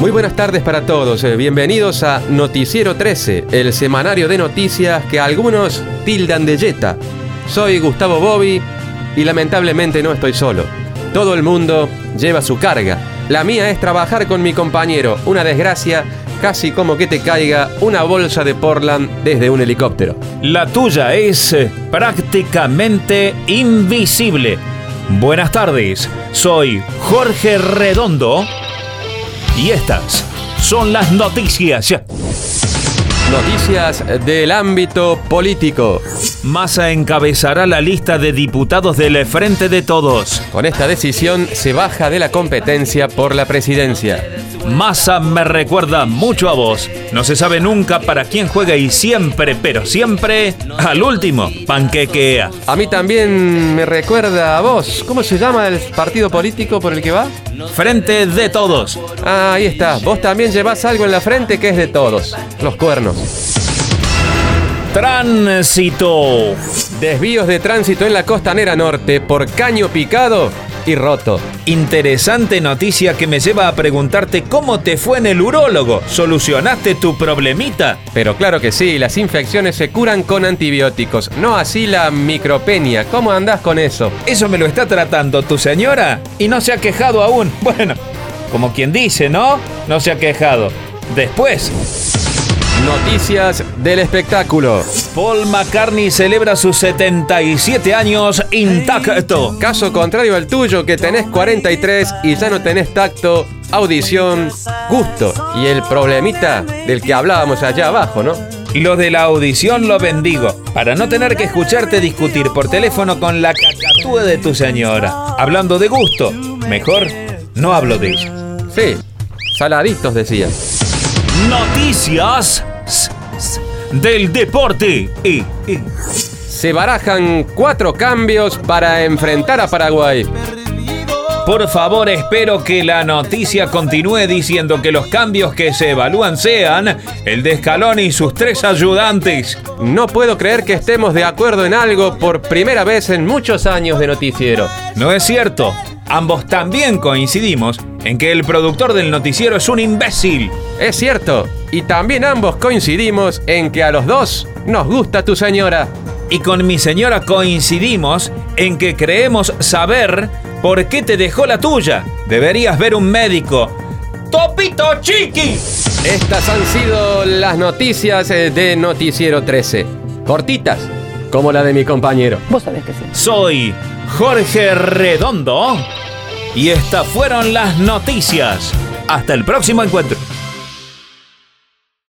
Muy buenas tardes para todos. eh, Bienvenidos a Noticiero 13, el semanario de noticias que algunos tildan de Jetta. Soy Gustavo Bobby y lamentablemente no estoy solo. Todo el mundo lleva su carga. La mía es trabajar con mi compañero. Una desgracia, casi como que te caiga una bolsa de Portland desde un helicóptero. La tuya es eh, prácticamente invisible. Buenas tardes, soy Jorge Redondo y estas son las noticias. Noticias del ámbito político. Massa encabezará la lista de diputados del Frente de Todos. Con esta decisión se baja de la competencia por la presidencia. Massa me recuerda mucho a vos. No se sabe nunca para quién juega y siempre, pero siempre, al último, panquequea. A mí también me recuerda a vos. ¿Cómo se llama el partido político por el que va? Frente de Todos. Ah, ahí está. Vos también llevas algo en la frente que es de todos. Los cuernos. Tránsito. Desvíos de tránsito en la costanera norte por caño picado y roto. Interesante noticia que me lleva a preguntarte cómo te fue en el urólogo. ¿Solucionaste tu problemita? Pero claro que sí, las infecciones se curan con antibióticos, no así la micropenia. ¿Cómo andás con eso? Eso me lo está tratando tu señora y no se ha quejado aún. Bueno, como quien dice, ¿no? No se ha quejado. Después, Noticias del espectáculo. Paul McCartney celebra sus 77 años intacto. Caso contrario al tuyo, que tenés 43 y ya no tenés tacto, audición, gusto. Y el problemita del que hablábamos allá abajo, ¿no? Lo de la audición lo bendigo, para no tener que escucharte discutir por teléfono con la cacatúa de tu señora. Hablando de gusto, mejor no hablo de ella. Sí, saladitos decía. Noticias del deporte. Y, y. Se barajan cuatro cambios para enfrentar a Paraguay. Por favor, espero que la noticia continúe diciendo que los cambios que se evalúan sean el de Scaloni y sus tres ayudantes. No puedo creer que estemos de acuerdo en algo por primera vez en muchos años de noticiero. No es cierto. Ambos también coincidimos en que el productor del noticiero es un imbécil. Es cierto, y también ambos coincidimos en que a los dos nos gusta tu señora. Y con mi señora coincidimos en que creemos saber por qué te dejó la tuya. Deberías ver un médico. ¡Topito Chiqui! Estas han sido las noticias eh, de Noticiero 13. Cortitas, como la de mi compañero. Vos sabés que sí. Soy Jorge Redondo y estas fueron las noticias. Hasta el próximo encuentro.